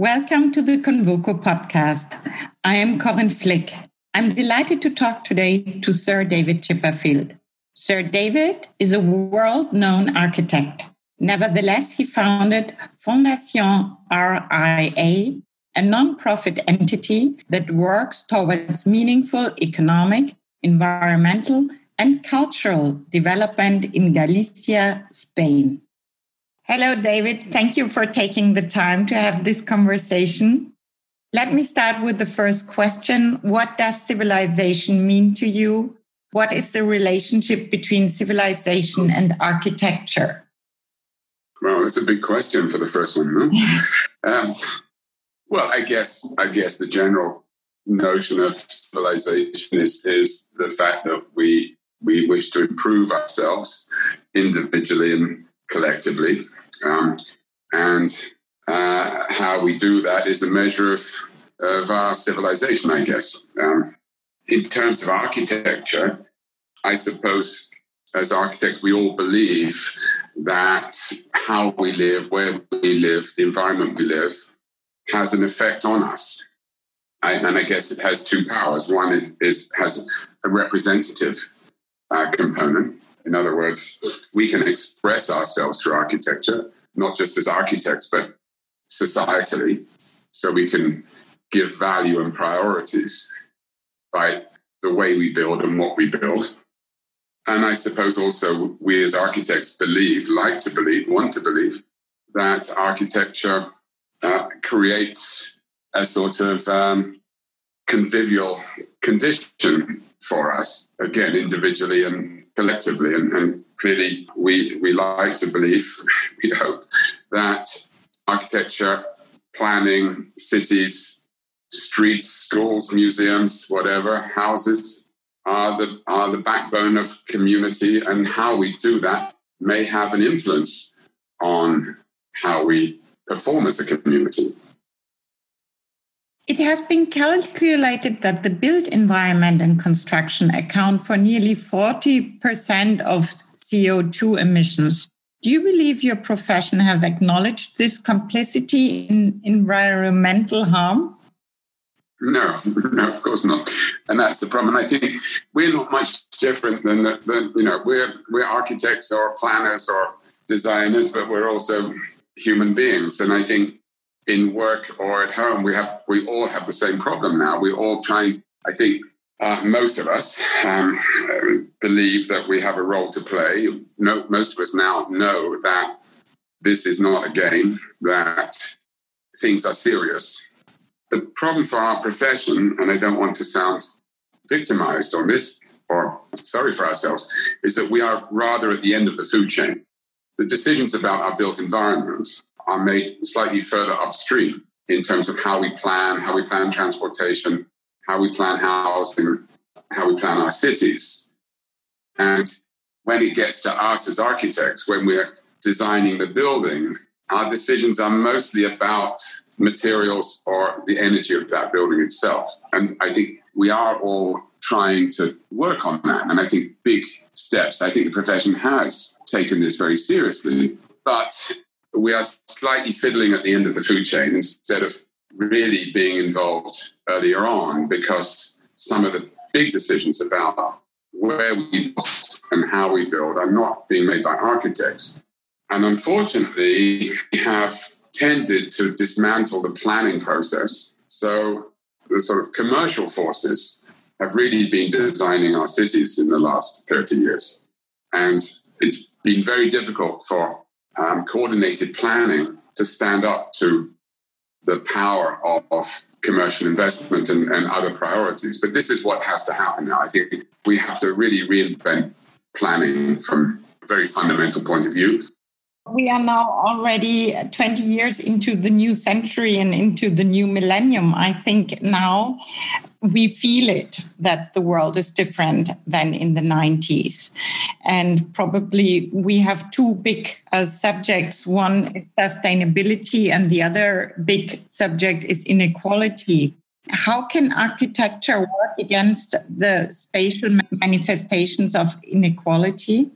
Welcome to the Convoco podcast. I am Corinne Flick. I'm delighted to talk today to Sir David Chipperfield. Sir David is a world known architect. Nevertheless, he founded Fondation RIA, a non-profit entity that works towards meaningful economic, environmental, and cultural development in Galicia, Spain. Hello, David. Thank you for taking the time to have this conversation. Let me start with the first question. What does civilization mean to you? What is the relationship between civilization and architecture? Well, it's a big question for the first one. No? um, well, I guess I guess the general notion of civilization is is the fact that we we wish to improve ourselves individually and collectively. Um, and uh, how we do that is a measure of, of our civilization, I guess. Um, in terms of architecture, I suppose as architects, we all believe that how we live, where we live, the environment we live, has an effect on us. I, and I guess it has two powers. One is has a representative uh, component, in other words, we can express ourselves through architecture, not just as architects, but societally. So we can give value and priorities by the way we build and what we build. And I suppose also we as architects believe, like to believe, want to believe that architecture uh, creates a sort of um, convivial condition for us, again, individually and collectively. And, and clearly, we, we like to believe, we hope, that architecture, planning, cities, streets, schools, museums, whatever, houses are the, are the backbone of community. And how we do that may have an influence on how we perform as a community. It has been calculated that the built environment and construction account for nearly 40% of CO2 emissions. Do you believe your profession has acknowledged this complicity in environmental harm? No, no, of course not, and that's the problem. And I think we're not much different than, than you know we're we're architects or planners or designers, but we're also human beings. And I think in work or at home, we have we all have the same problem now. We all trying. I think uh, most of us um, believe that we have a role to play. No, most of us now know that this is not a game. That things are serious. The problem for our profession, and I don't want to sound victimized on this or sorry for ourselves, is that we are rather at the end of the food chain. The decisions about our built environment are made slightly further upstream in terms of how we plan, how we plan transportation, how we plan housing, how we plan our cities. And when it gets to us as architects, when we're designing the building, our decisions are mostly about materials or the energy of that building itself. And I think we are all trying to work on that. And I think big steps. I think the profession has taken this very seriously. But we are slightly fiddling at the end of the food chain instead of really being involved earlier on because some of the big decisions about where we build and how we build are not being made by architects. And unfortunately, we have tended to dismantle the planning process. So the sort of commercial forces have really been designing our cities in the last 30 years. And it's been very difficult for um, coordinated planning to stand up to the power of, of commercial investment and, and, other priorities. But this is what has to happen now. I think we have to really reinvent planning from a very fundamental point of view. We are now already 20 years into the new century and into the new millennium. I think now we feel it that the world is different than in the 90s. And probably we have two big uh, subjects. One is sustainability, and the other big subject is inequality. How can architecture work against the spatial manifestations of inequality?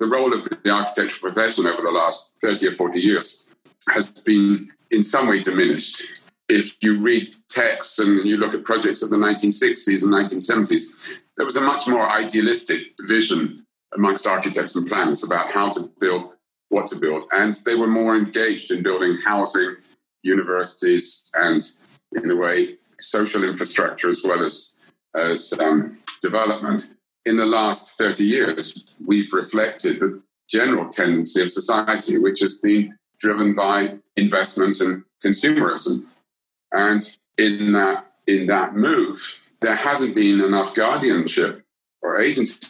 The role of the architectural profession over the last 30 or 40 years has been in some way diminished. If you read texts and you look at projects of the 1960s and 1970s, there was a much more idealistic vision amongst architects and planners about how to build, what to build. And they were more engaged in building housing, universities, and in a way, social infrastructure as well as, as um, development. In the last 30 years, we've reflected the general tendency of society, which has been driven by investment and consumerism. And in that, in that move, there hasn't been enough guardianship or agency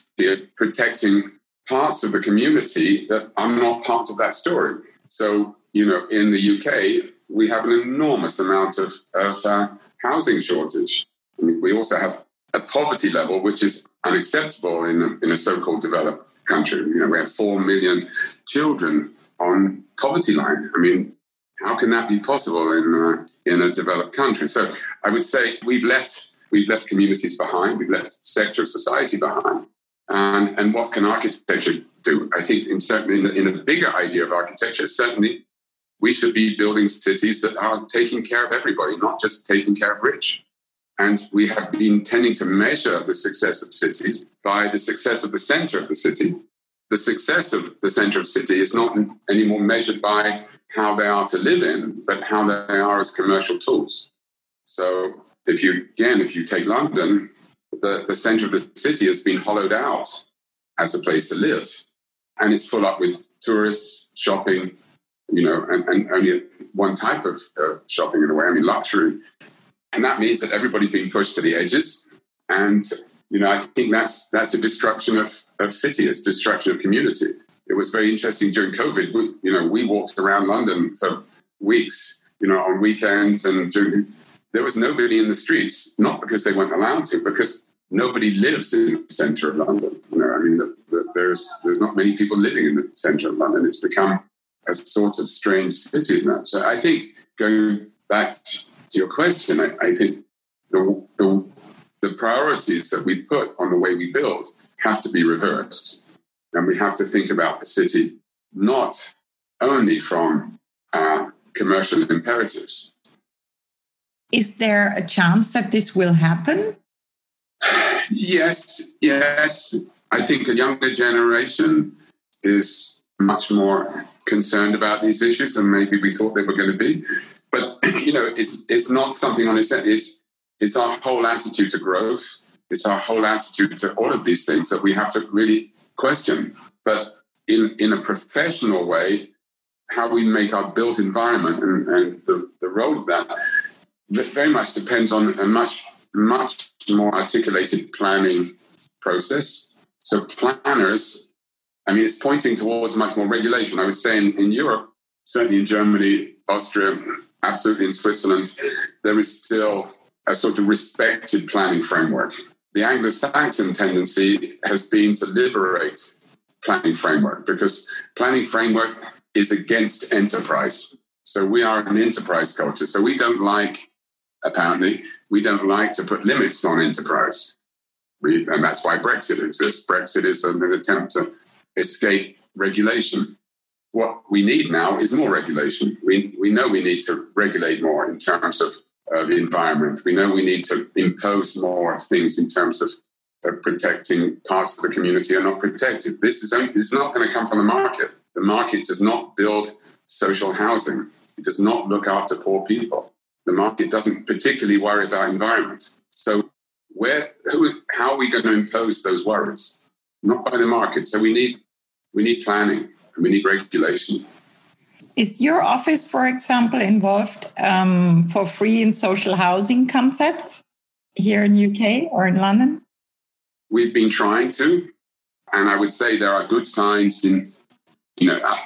protecting parts of the community that are not part of that story. So, you know, in the UK, we have an enormous amount of, of uh, housing shortage. I mean, we also have a poverty level which is unacceptable in a, in a so-called developed country. You know, we have four million children on poverty line. I mean, how can that be possible in uh, in a developed country? So I would say we've left we've left communities behind, we've left sector of society behind, and and what can architecture do? I think in certainly in the, in the bigger idea of architecture, certainly we should be building cities that are taking care of everybody, not just taking care of rich. And we have been tending to measure the success of cities by the success of the center of the city. The success of the center of city is not anymore measured by how they are to live in, but how they are as commercial tools. So if you, again, if you take London, the, the center of the city has been hollowed out as a place to live. And it's full up with tourists, shopping, you know, and, and only one type of uh, shopping in a way, I mean, luxury. And that means that everybody's being pushed to the edges. And, you know, I think that's that's a destruction of, of city, it's destruction of community. It was very interesting during COVID. We, you know, we walked around London for weeks, you know, on weekends and during, there was nobody in the streets, not because they weren't allowed to, because nobody lives in the centre of London. You know, I mean, the, the, there's there's not many people living in the centre of London. It's become a sort of strange city now. So I think going back to your question, I, I think the, the, the priorities that we put on the way we build have to be reversed. And we have to think about the city not only from uh, commercial imperatives. Is there a chance that this will happen? Yes, yes. I think a younger generation is much more concerned about these issues than maybe we thought they were going to be. You know, it's it's not something on its own. It's it's our whole attitude to growth. It's our whole attitude to all of these things that we have to really question. But in in a professional way, how we make our built environment and, and the, the role of that very much depends on a much much more articulated planning process. So planners I mean, it's pointing towards much more regulation. I would say in, in Europe, certainly in Germany, Austria, absolutely in Switzerland, there is still a sort of respected planning framework. The Anglo Saxon tendency has been to liberate planning framework because planning framework is against enterprise. So we are an enterprise culture. So we don't like, apparently, we don't like to put limits on enterprise. We, and that's why Brexit exists. Brexit is an attempt to escape regulation. What we need now is more regulation. We, we know we need to regulate more in terms of uh, the environment. We know we need to impose more things in terms of uh, protecting parts of the community are not protected. This is, only, is not going to come from the market. The market does not build social housing. It does not look after poor people. The market doesn't particularly worry about environment. So, where, who, how are we going to impose those worries? Not by the market. So we need we need planning we need regulation. Is your office, for example, involved um, for free in social housing concepts here in UK or in London? We've been trying to, and I would say there are good signs in, you know, uh,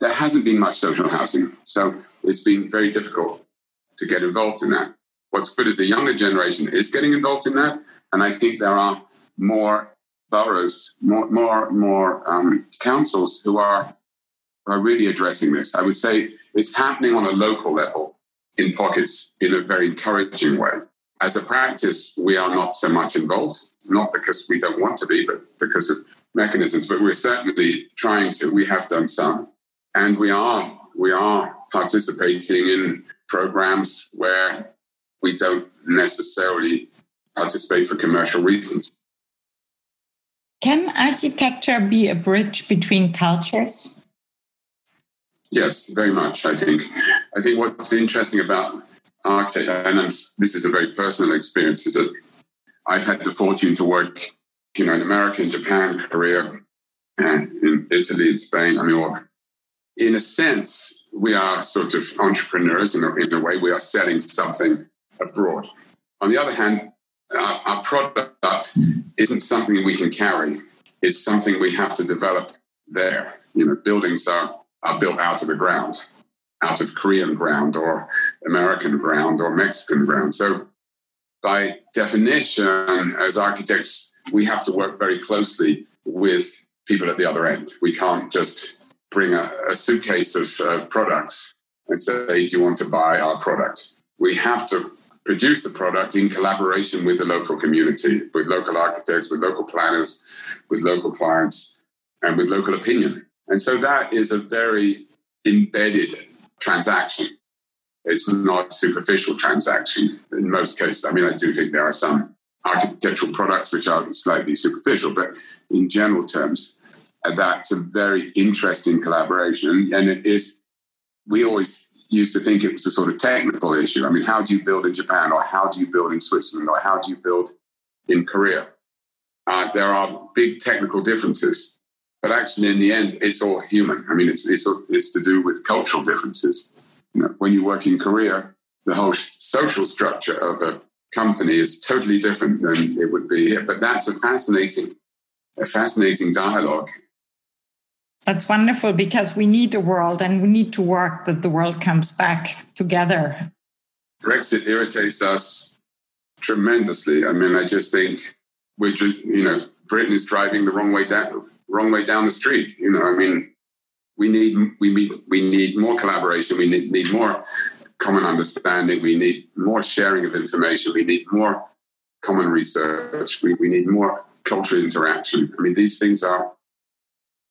there hasn't been much social housing, so it's been very difficult to get involved in that. What's good is the younger generation is getting involved in that, and I think there are more boroughs, more more more um, councils who are are really addressing this. I would say it's happening on a local level in pockets in a very encouraging way. As a practice, we are not so much involved, not because we don't want to be, but because of mechanisms. But we're certainly trying to. We have done some, and we are we are participating in programs where we don't necessarily participate for commercial reasons. Can architecture be a bridge between cultures? Yes, very much. I think. I think what's interesting about architecture, and I'm, this is a very personal experience, is that I've had the fortune to work, you know, in America, in Japan, Korea, in Italy, and Spain. I mean, in a sense, we are sort of entrepreneurs in a, in a way. We are selling something abroad. On the other hand, our, our product isn't something we can carry. It's something we have to develop there. You know, buildings are, are built out of the ground, out of Korean ground or American ground or Mexican ground. So by definition, as architects, we have to work very closely with people at the other end. We can't just bring a, a suitcase of, of products and say, Do you want to buy our product? We have to produce the product in collaboration with the local community, with local architects, with local planners, with local clients, and with local opinion. And so that is a very embedded transaction. It's not a superficial transaction in most cases. I mean, I do think there are some architectural products which are slightly superficial, but in general terms, that's a very interesting collaboration. And it is, we always used to think it was a sort of technical issue. I mean, how do you build in Japan, or how do you build in Switzerland, or how do you build in Korea? Uh, there are big technical differences, but actually, in the end, it's all human. I mean, it's it's it's to do with cultural differences. You know, when you work in Korea, the whole social structure of a company is totally different than it would be here. But that's a fascinating, a fascinating dialogue that's wonderful because we need a world and we need to work that the world comes back together. Brexit irritates us tremendously. I mean, I just think we're just, you know, Britain is driving the wrong way down, the wrong way down the street. You know, I mean, we need we need we need more collaboration. We need, need more common understanding. We need more sharing of information. We need more common research. We, we need more cultural interaction. I mean, these things are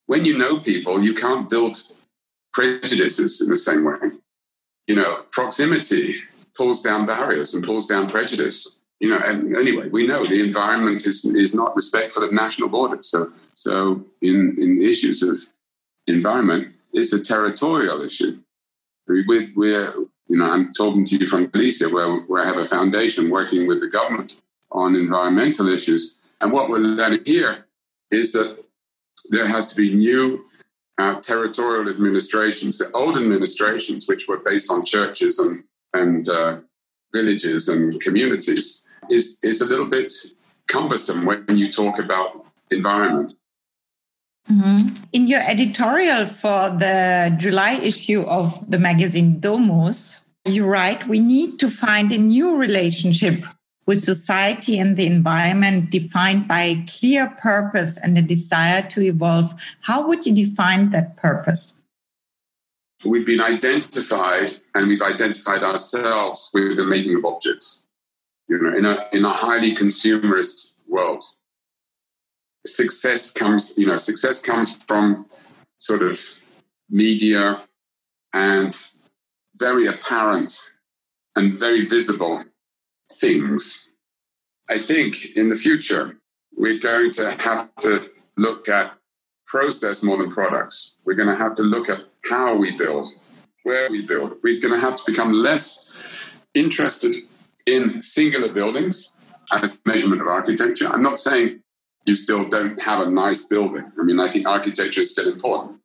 when you know people, you can't build prejudices in the same way. You know, proximity pulls down barriers and pulls down prejudice. You know, and anyway, we know the environment is is not respectful of national borders. So, so in in issues of environment, it's a territorial issue. We're, we're you know, I'm talking to you from Galicia, where, where I have a foundation working with the government on environmental issues. And what we're learning here is that there has to be new uh, territorial administrations. The old administrations, which were based on churches and, and uh, villages and communities, is, is a little bit cumbersome when you talk about environment. Mm-hmm. In your editorial for the July issue of the magazine Domus, you write, we need to find a new relationship with society and the environment defined by a clear purpose and a desire to evolve. How would you define that purpose? We've been identified and we've identified ourselves with the making of objects. You know, in a, in a highly consumerist world, success comes, you know, success comes from sort of media and very apparent and very visible things. I think in the future, we're going to have to look at process more than products. We're going to have to look at how we build, where we build. We're going to have to become less interested in singular buildings as measurement of architecture. I'm not saying you still don't have a nice building. I mean, I think architecture is still important,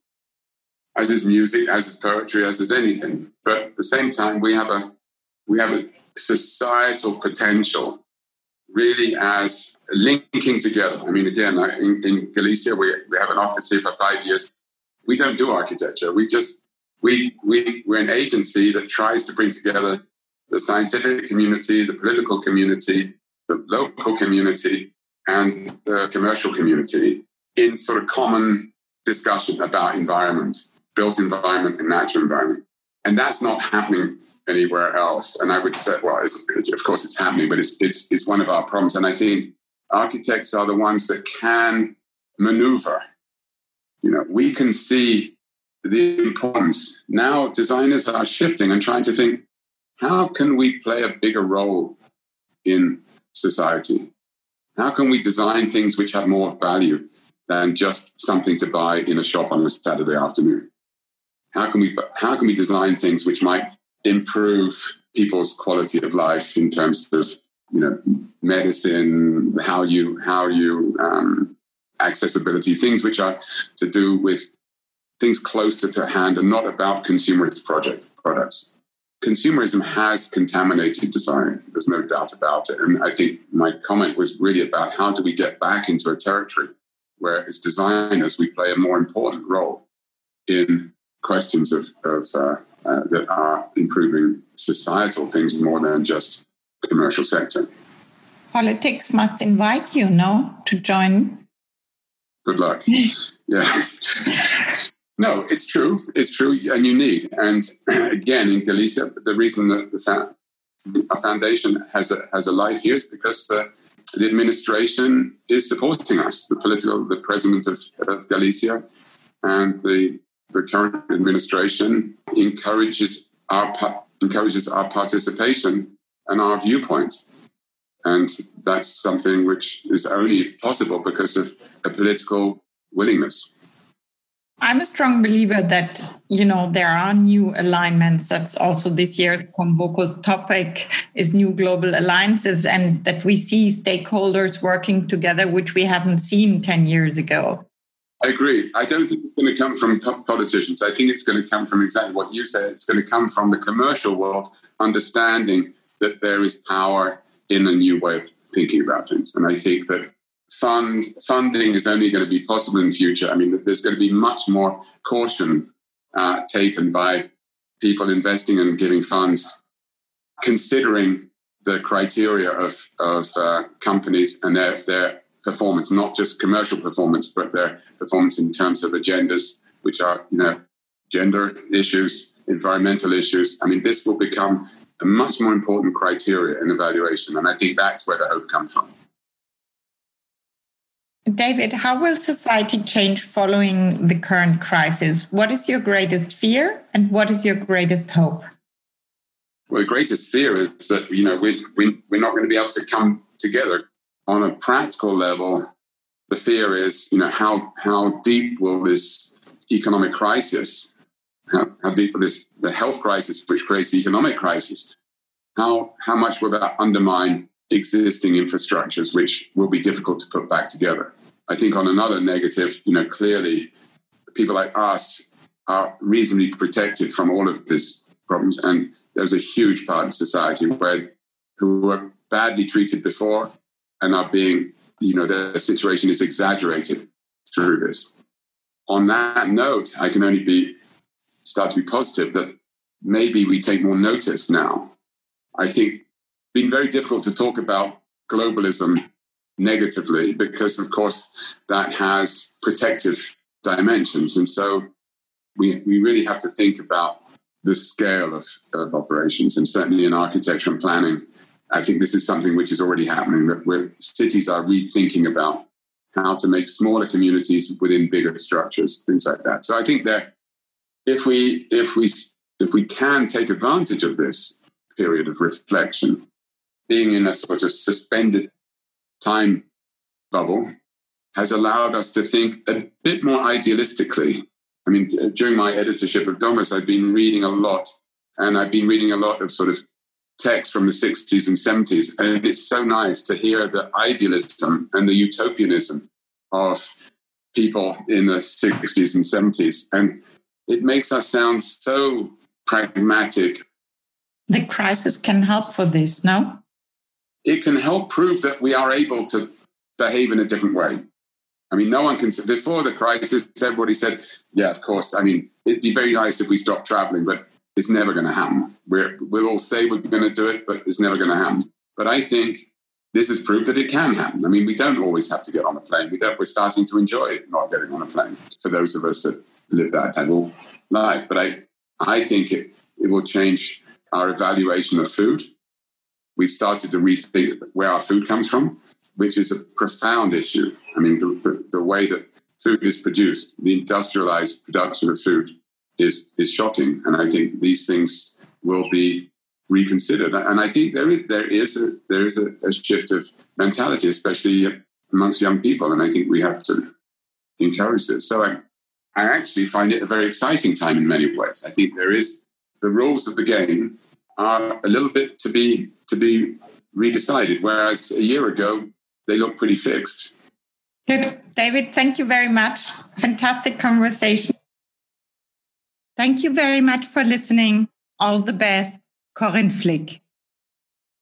as is music, as is poetry, as is anything. But at the same time, we have a we have a societal potential really as linking together. I mean, again, in, in Galicia, we, we have an office here for five years. We don't do architecture. We just, we, we, we're an agency that tries to bring together the scientific community, the political community, the local community, and the commercial community in sort of common discussion about environment, built environment and natural environment. And that's not happening anywhere else. And I would say, well, it's, it's, of course it's happening, but it's, it's, it's one of our problems. And I think architects are the ones that can maneuver. You know, we can see the importance. Now designers are shifting and trying to think, how can we play a bigger role in society? How can we design things which have more value than just something to buy in a shop on a Saturday afternoon? How can we how can we design things which might improve people's quality of life in terms of you know medicine, how you how you um, accessibility, things which are to do with things closer to hand and not about consumerist project products. Consumerism has contaminated design. There's no doubt about it. And I think my comment was really about how do we get back into a territory where, as designers, we play a more important role in questions of, of uh, uh, that are improving societal things more than just commercial sector. Politics must invite you, no, to join. Good luck. yeah. No, it's true. It's true, and you need. And again, in Galicia, the reason that the our foundation has a has a life here is because the, the administration is supporting us. The political, the president of, of Galicia, and the the current administration encourages our encourages our participation and our viewpoint. And that's something which is only possible because of a political willingness. I'm a strong believer that you know there are new alignments. That's also this year Convoco's topic is new global alliances, and that we see stakeholders working together, which we haven't seen ten years ago. I agree. I don't think it's going to come from politicians. I think it's going to come from exactly what you said. It's going to come from the commercial world understanding that there is power in a new way of thinking about things. And I think that funds funding is only going to be possible in the future. I mean, there's going to be much more caution uh, taken by people investing and giving funds, considering the criteria of of uh, companies and their their performance, not just commercial performance, but their performance in terms of agendas, which are you know gender issues, environmental issues. I mean, this will become a much more important criteria in evaluation, and I think that's where the hope comes from. David, how will society change following the current crisis? What is your greatest fear and what is your greatest hope? Well, the greatest fear is that, you know, we, we, we're not going to be able to come together on a practical level. The fear is, you know, how, how deep will this economic crisis, how, how deep will this, the health crisis, which creates the economic crisis, how, how much will that undermine existing infrastructures, which will be difficult to put back together. I think on another negative, you know, clearly people like us are reasonably protected from all of these problems. And there's a huge part of society where who were badly treated before and are being, you know, their situation is exaggerated through this. On that note, I can only be start to be positive that maybe we take more notice now. I think been very difficult to talk about globalism negatively because, of course, that has protective dimensions. And so we, we really have to think about the scale of, of operations. And certainly in architecture and planning, I think this is something which is already happening that cities are rethinking about how to make smaller communities within bigger structures, things like that. So I think that if we if we if we can take advantage of this period of reflection being in a sort of suspended time bubble has allowed us to think a bit more idealistically. I mean, during my editorship of Domus, I've been reading a lot, and I've been reading a lot of sort of text from the 60s and 70s. And it's so nice to hear the idealism and the utopianism of people in the 60s and 70s. And it makes us sound so pragmatic. The crisis can help for this, no? it can help prove that we are able to behave in a different way. I mean, no one can. say, Before the crisis, everybody said, "Yeah, of course." I mean, it'd be very nice if we stopped traveling, but it's never going to happen. We're, we'll all say we're going to do it, but it's never going to happen. But I think this has proved that it can happen. I mean, we don't always have to get on a plane. We don't, we're starting to enjoy not getting on a plane for those of us that live that type of life. But I, I think it, it will change our evaluation of food we've started to rethink where our food comes from, which is a profound issue. I mean, the, the, the way that food is produced, the industrialized production of food, is is shocking. And I think these things will be reconsidered. And I think there is there is a there is a, a shift of mentality, especially amongst young people. And I think we have to encourage this. So I, I actually find it a very exciting time in many ways. I think there is the rules of the game are a little bit to be to be redecided, whereas a year ago they looked pretty fixed. Good. David, thank you very much. Fantastic conversation. Thank you very much for listening. All the best, Corinne Flick.